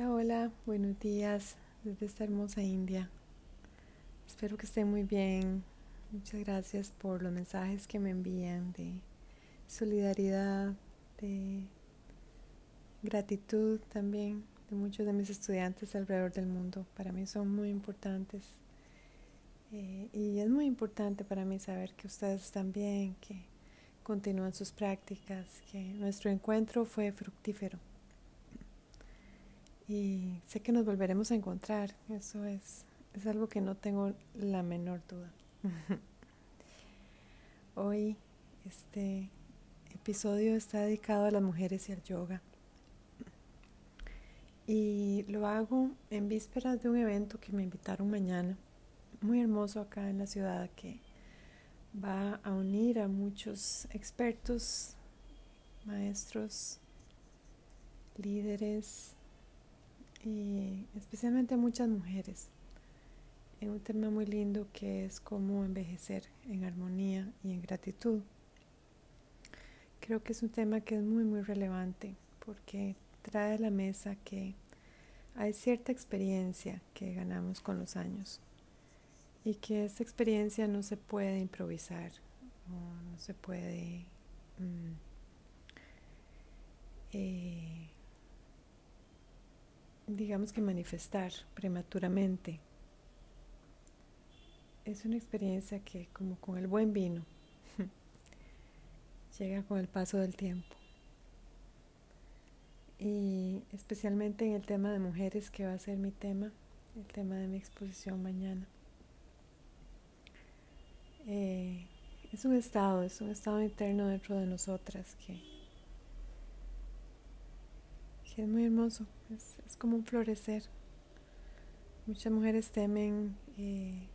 Hola, hola, buenos días desde esta hermosa India. Espero que estén muy bien. Muchas gracias por los mensajes que me envían de solidaridad, de gratitud también de muchos de mis estudiantes alrededor del mundo. Para mí son muy importantes eh, y es muy importante para mí saber que ustedes están bien, que continúan sus prácticas, que nuestro encuentro fue fructífero y sé que nos volveremos a encontrar. Eso es, es algo que no tengo la menor duda. Hoy este episodio está dedicado a las mujeres y al yoga. Y lo hago en vísperas de un evento que me invitaron mañana, muy hermoso acá en la ciudad, que va a unir a muchos expertos, maestros, líderes, y especialmente a muchas mujeres en un tema muy lindo que es cómo envejecer en armonía y en gratitud. Creo que es un tema que es muy muy relevante porque trae a la mesa que hay cierta experiencia que ganamos con los años y que esa experiencia no se puede improvisar o no se puede mm, eh, digamos que manifestar prematuramente. Es una experiencia que como con el buen vino llega con el paso del tiempo. Y especialmente en el tema de mujeres, que va a ser mi tema, el tema de mi exposición mañana. Eh, es un estado, es un estado interno dentro de nosotras que es muy hermoso, es, como un florecer. Muchas mujeres temen eh,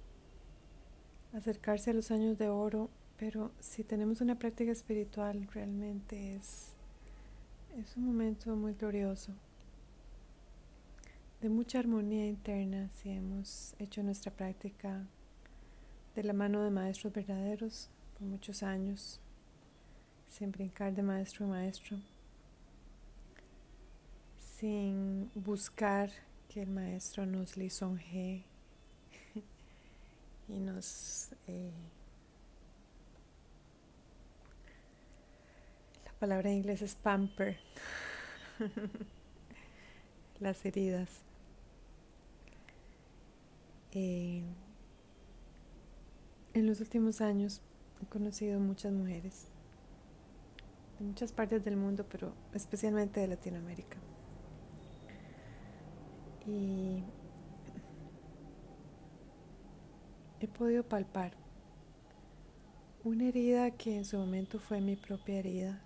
acercarse a los años de oro, pero si tenemos una práctica espiritual realmente es, es un momento muy glorioso, de mucha armonía interna si hemos hecho nuestra práctica de la mano de maestros verdaderos por muchos años, sin brincar de maestro a maestro sin buscar que el maestro nos lisonje y nos eh, la palabra en inglés es pamper las heridas. Eh, en los últimos años he conocido muchas mujeres de muchas partes del mundo pero especialmente de Latinoamérica y he podido palpar una herida que en su momento fue mi propia herida,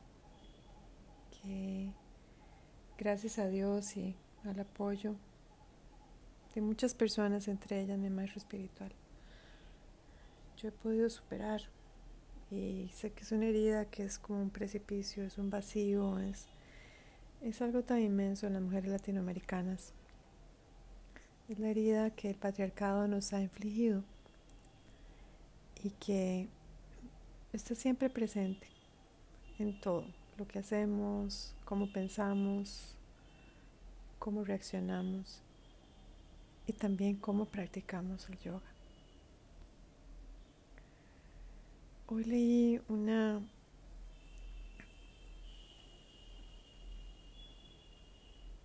que gracias a Dios y al apoyo de muchas personas, entre ellas mi maestro espiritual, yo he podido superar. Y sé que es una herida que es como un precipicio, es un vacío, es, es algo tan inmenso en las mujeres latinoamericanas. Es la herida que el patriarcado nos ha infligido y que está siempre presente en todo, lo que hacemos, cómo pensamos, cómo reaccionamos y también cómo practicamos el yoga. Hoy leí una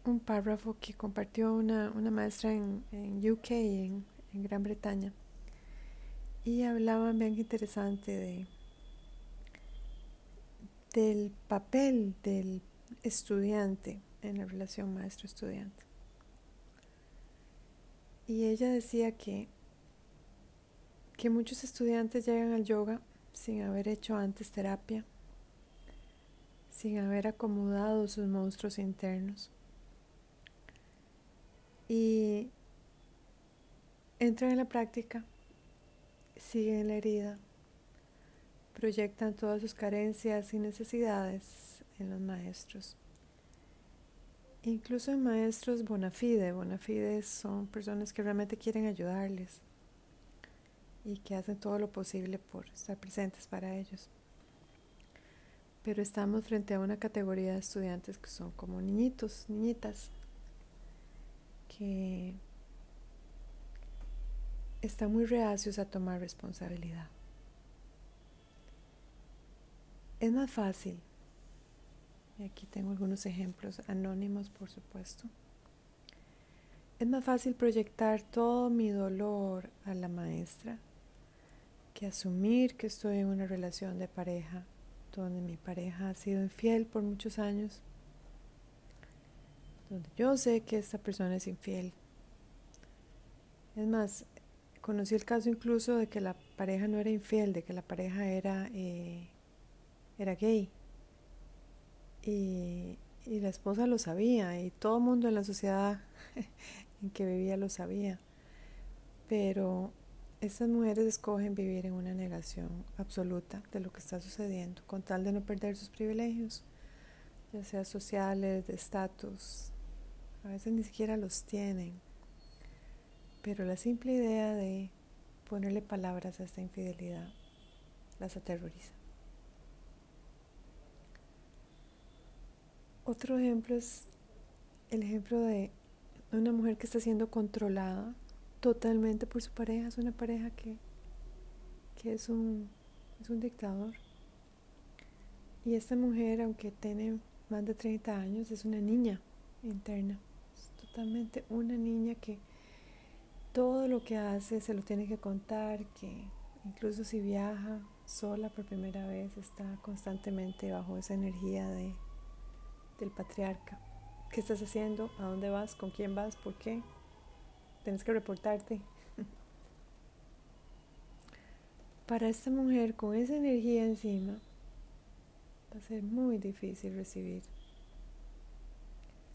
un párrafo que compartió una, maestra en, UK, en, Gran Bretaña, y hablaban bien interesante de del papel del estudiante en la relación maestro-estudiante. Y ella decía que, que muchos estudiantes llegan al yoga sin haber hecho antes terapia, sin haber acomodado sus monstruos internos y entran en la práctica, siguen la herida, proyectan todas sus carencias y necesidades en los maestros. Incluso en maestros bona fide, bona fide son personas que realmente quieren ayudarles y que hacen todo lo posible por estar presentes para ellos. Pero estamos frente a una categoría de estudiantes que son como niñitos, niñitas, que están muy reacios a tomar responsabilidad. Es más fácil, y aquí tengo algunos ejemplos anónimos por supuesto, es más fácil proyectar todo mi dolor a la maestra que asumir que estoy en una relación de pareja donde mi pareja ha sido infiel por muchos años, donde yo sé que esta persona es infiel. Es más, conocí el caso incluso de que la pareja no era infiel, de que la pareja era, eh, era gay. Y, la esposa lo sabía y todo el mundo en la sociedad en que vivía lo sabía. Pero estas mujeres escogen vivir en una negación absoluta de lo que está sucediendo, con tal de no perder sus privilegios, ya sea sociales, de estatus. A veces ni siquiera los tienen. Pero la simple idea de ponerle palabras a esta infidelidad las aterroriza. Otro ejemplo es el ejemplo de una mujer que está siendo controlada totalmente por su pareja. Es una pareja que, que es, un, es un dictador. Y esta mujer, aunque tiene más de 30 años, es una niña interna. Es totalmente una niña que todo lo que hace se lo tiene que contar, que incluso si viaja sola por primera vez está constantemente bajo esa energía de, del patriarca. ¿Qué estás haciendo? ¿A dónde vas? ¿Con quién vas? ¿Por qué? tienes que reportarte. Para esta mujer con esa energía encima, va a ser muy difícil recibir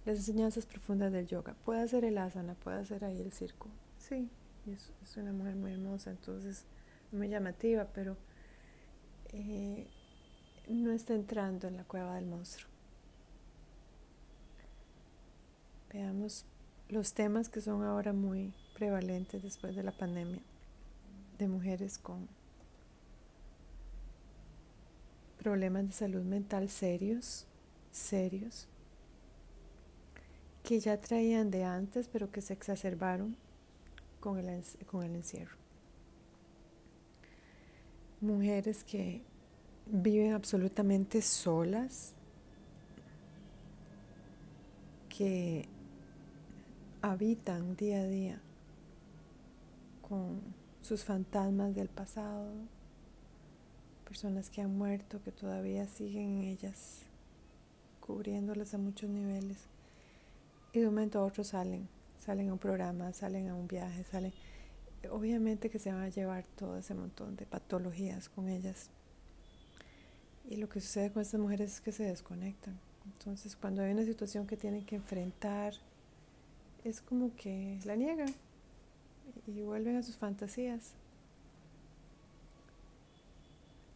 las enseñanzas profundas del yoga. Puede hacer el asana, puede hacer ahí el circo. Sí, es, es una mujer muy hermosa, entonces muy llamativa, pero eh, no está entrando en la cueva del monstruo. Veamos los temas que son ahora muy prevalentes después de la pandemia de mujeres con problemas de salud mental serios, serios, que ya traían de antes, pero que se exacerbaron con el, con el encierro. Mujeres que viven absolutamente solas, que habitan día a día con sus fantasmas del pasado, personas que han muerto, que todavía siguen en ellas, cubriéndolas a muchos niveles. Y de un momento a otro salen, salen a un programa, salen a un viaje, salen. Obviamente que se van a llevar todo ese montón de patologías con ellas. Y lo que sucede con estas mujeres es que se desconectan. Entonces, cuando hay una situación que tienen que enfrentar, es como que la niegan y vuelven a sus fantasías.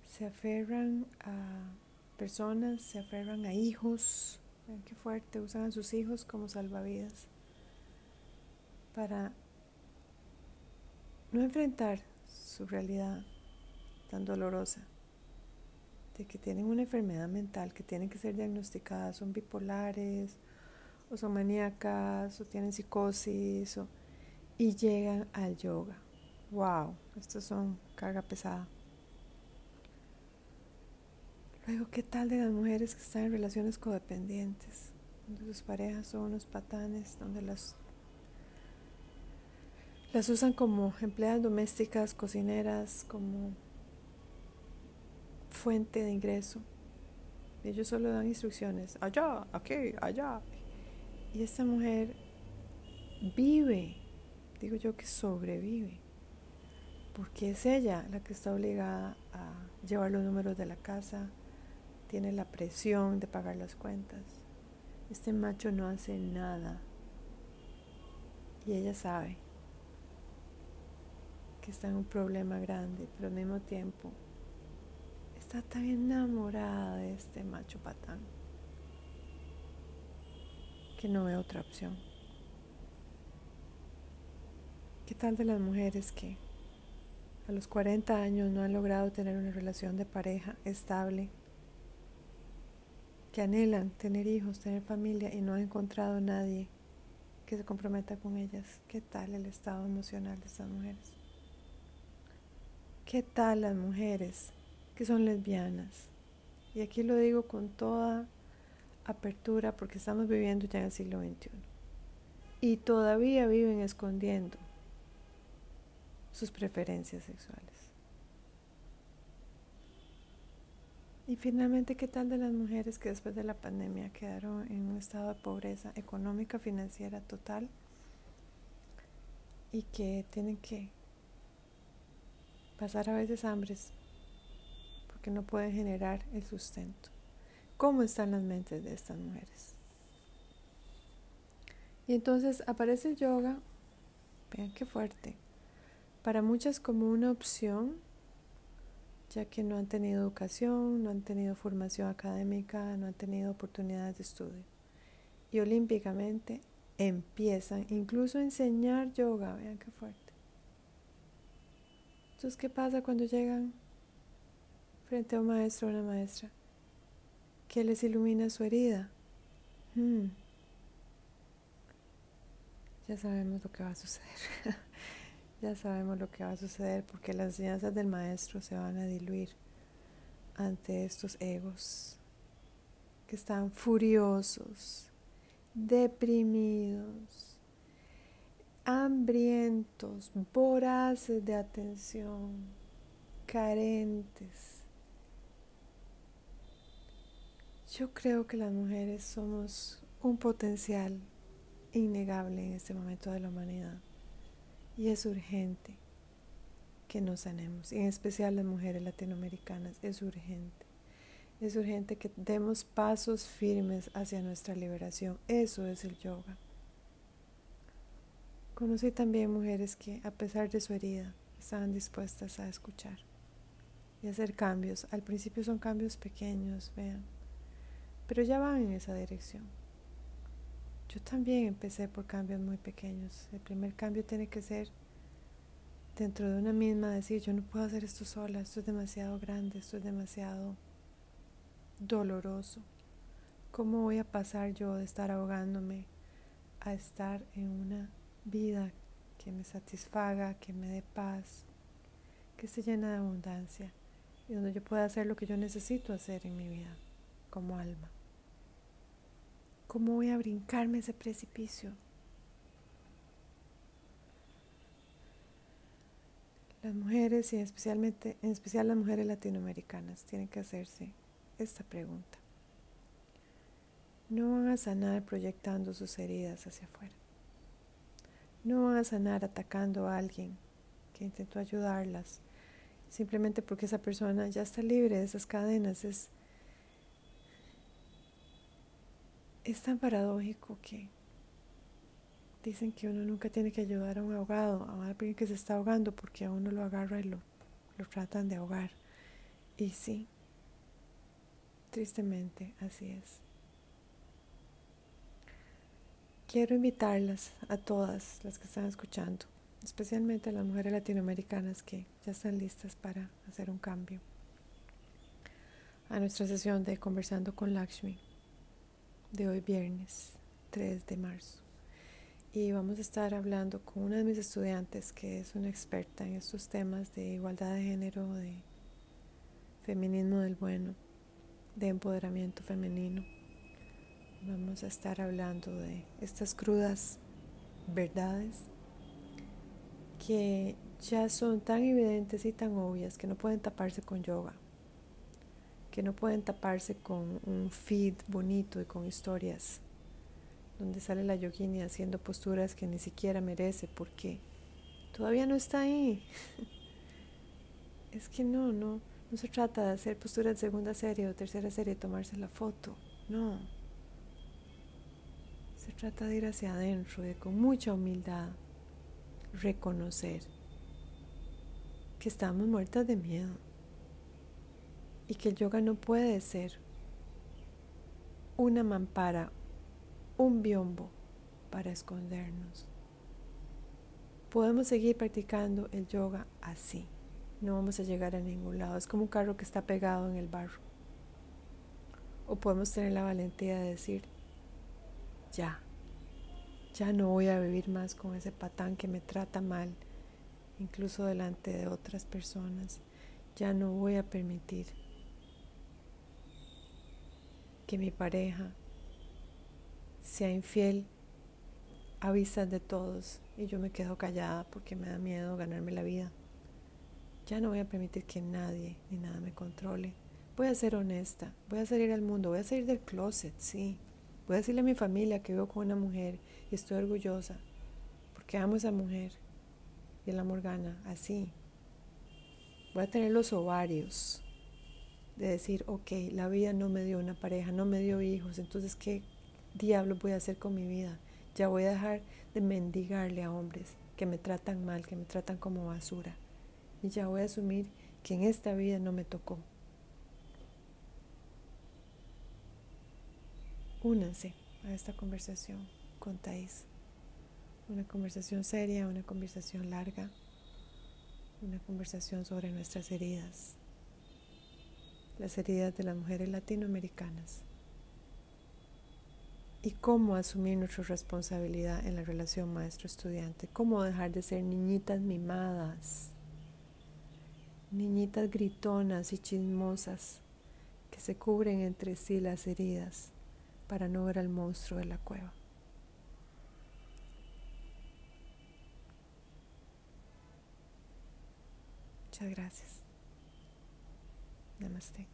Se aferran a personas, se aferran a hijos, vean qué fuerte, usan a sus hijos como salvavidas para no enfrentar su realidad tan dolorosa de que tienen una enfermedad mental, que tienen que ser diagnosticadas, son bipolares, o son maníacas o tienen psicosis y llegan al yoga. Wow, estos son carga pesada. Luego, ¿qué tal de las mujeres que están en relaciones codependientes? Donde sus parejas son unos patanes, donde las, las usan como empleadas domésticas, cocineras, como fuente de ingreso. Ellos solo dan instrucciones, allá, aquí, allá, y esta mujer vive, digo yo que sobrevive, porque es ella la que está obligada a llevar los números de la casa, tiene la presión de pagar las cuentas. Este macho no hace nada y ella sabe que está en un problema grande, pero al mismo tiempo está tan enamorada de este macho patán que no veo otra opción. ¿Qué tal de las mujeres que a los 40 años no han logrado tener una relación de pareja estable, que anhelan tener hijos, tener familia y no han encontrado nadie que se comprometa con ellas. ¿Qué tal el estado emocional de estas mujeres? ¿Qué tal las mujeres que son lesbianas? Y aquí lo digo con toda apertura porque estamos viviendo ya en el siglo XXI. Y todavía viven escondiendo sus preferencias sexuales. Y finalmente, ¿qué tal de las mujeres que después de la pandemia quedaron en un estado de pobreza económica, financiera total y que tienen que pasar a veces hambres porque no pueden generar el sustento? ¿Cómo están las mentes de estas mujeres? Y entonces aparece el yoga, vean qué fuerte, para muchas como una opción ya que no han tenido educación, no han tenido formación académica, no han tenido oportunidades de estudio. Y olímpicamente empiezan incluso a enseñar yoga, vean qué fuerte. Entonces, ¿qué pasa cuando llegan frente a un maestro o una maestra que les ilumina su herida? Hmm. Ya sabemos lo que va a suceder. ya sabemos lo que va a suceder porque las enseñanzas del maestro se van a diluir ante estos egos que están furiosos, deprimidos, hambrientos, voraces de atención, carentes. Yo creo que las mujeres somos un potencial innegable en este momento de la humanidad. Y es urgente que nos sanemos, y en especial las mujeres latinoamericanas, es urgente. Es urgente que demos pasos firmes hacia nuestra liberación. Eso es el yoga. Conocí también mujeres que, a pesar de su herida, estaban dispuestas a escuchar y hacer cambios. Al principio son cambios pequeños, vean, pero ya van en esa dirección. Yo también empecé por cambios muy pequeños. El primer cambio tiene que ser dentro de una misma, decir, yo no puedo hacer esto sola, esto es demasiado grande, esto es demasiado doloroso. ¿Cómo voy a pasar yo de estar ahogándome a estar en una vida que me satisfaga, que me dé paz, que esté llena de abundancia y donde yo pueda hacer lo que yo necesito hacer en mi vida como alma? ¿Cómo voy a brincarme ese precipicio? Las mujeres y especialmente, en especial las mujeres latinoamericanas tienen que hacerse esta pregunta. No van a sanar proyectando sus heridas hacia afuera. No van a sanar atacando a alguien que intentó ayudarlas simplemente porque esa persona ya está libre de esas cadenas. Es, es tan paradójico que dicen que uno nunca tiene que ayudar a un ahogado, a alguien que se está ahogando, porque a uno lo agarra y lo, lo tratan de ahogar. Y sí, tristemente así es. Quiero invitarlas a todas las que están escuchando, especialmente a las mujeres latinoamericanas que ya están listas para hacer un cambio, a nuestra sesión de Conversando con Lakshmi de hoy viernes 3 de marzo. Y vamos a estar hablando con una de mis estudiantes que es una experta en estos temas de igualdad de género, de feminismo del bueno, de empoderamiento femenino. Vamos a estar hablando de estas crudas verdades que ya son tan evidentes y tan obvias que no pueden taparse con yoga que no pueden taparse con un feed bonito y con historias donde sale la yogini haciendo posturas que ni siquiera merece porque todavía no está ahí. es que no, no, no se trata de hacer posturas de segunda serie o tercera serie tomarse la foto, no. Se trata de ir hacia adentro, de con mucha humildad reconocer que estamos muertas de miedo y que el yoga no puede ser una mampara, un biombo para escondernos. Podemos seguir practicando el yoga así. No vamos a llegar a ningún lado. Es como un carro que está pegado en el barro. O podemos tener la valentía de decir, ya, Ya no voy a vivir más con ese patán que me trata mal, incluso delante de otras personas. Ya no voy a permitir que mi pareja sea infiel a vistas de todos y yo me quedo callada porque me da miedo ganarme la vida. Ya no voy a permitir que nadie ni nada me controle. Voy a ser honesta, voy a salir al mundo, voy a salir del closet, sí. Voy a decirle a mi familia que vivo con una mujer y estoy orgullosa porque amo a esa mujer y el amor gana, así. Voy a tener los ovarios de decir, ok, la vida no me dio una pareja, no me dio hijos, entonces ¿qué diablo voy a hacer con mi vida? Ya voy a dejar de mendigarle a hombres que me tratan mal, que me tratan como basura. Y ya voy a asumir que en esta vida no me tocó. Únanse a esta conversación con Thais. Una conversación seria, una conversación larga, una conversación sobre nuestras heridas, las heridas de las mujeres latinoamericanas y cómo asumir nuestra responsabilidad en la relación maestro-estudiante, cómo dejar de ser niñitas mimadas, niñitas gritonas y chismosas que se cubren entre sí las heridas para no ver al monstruo de la cueva. Muchas gracias. Namaste.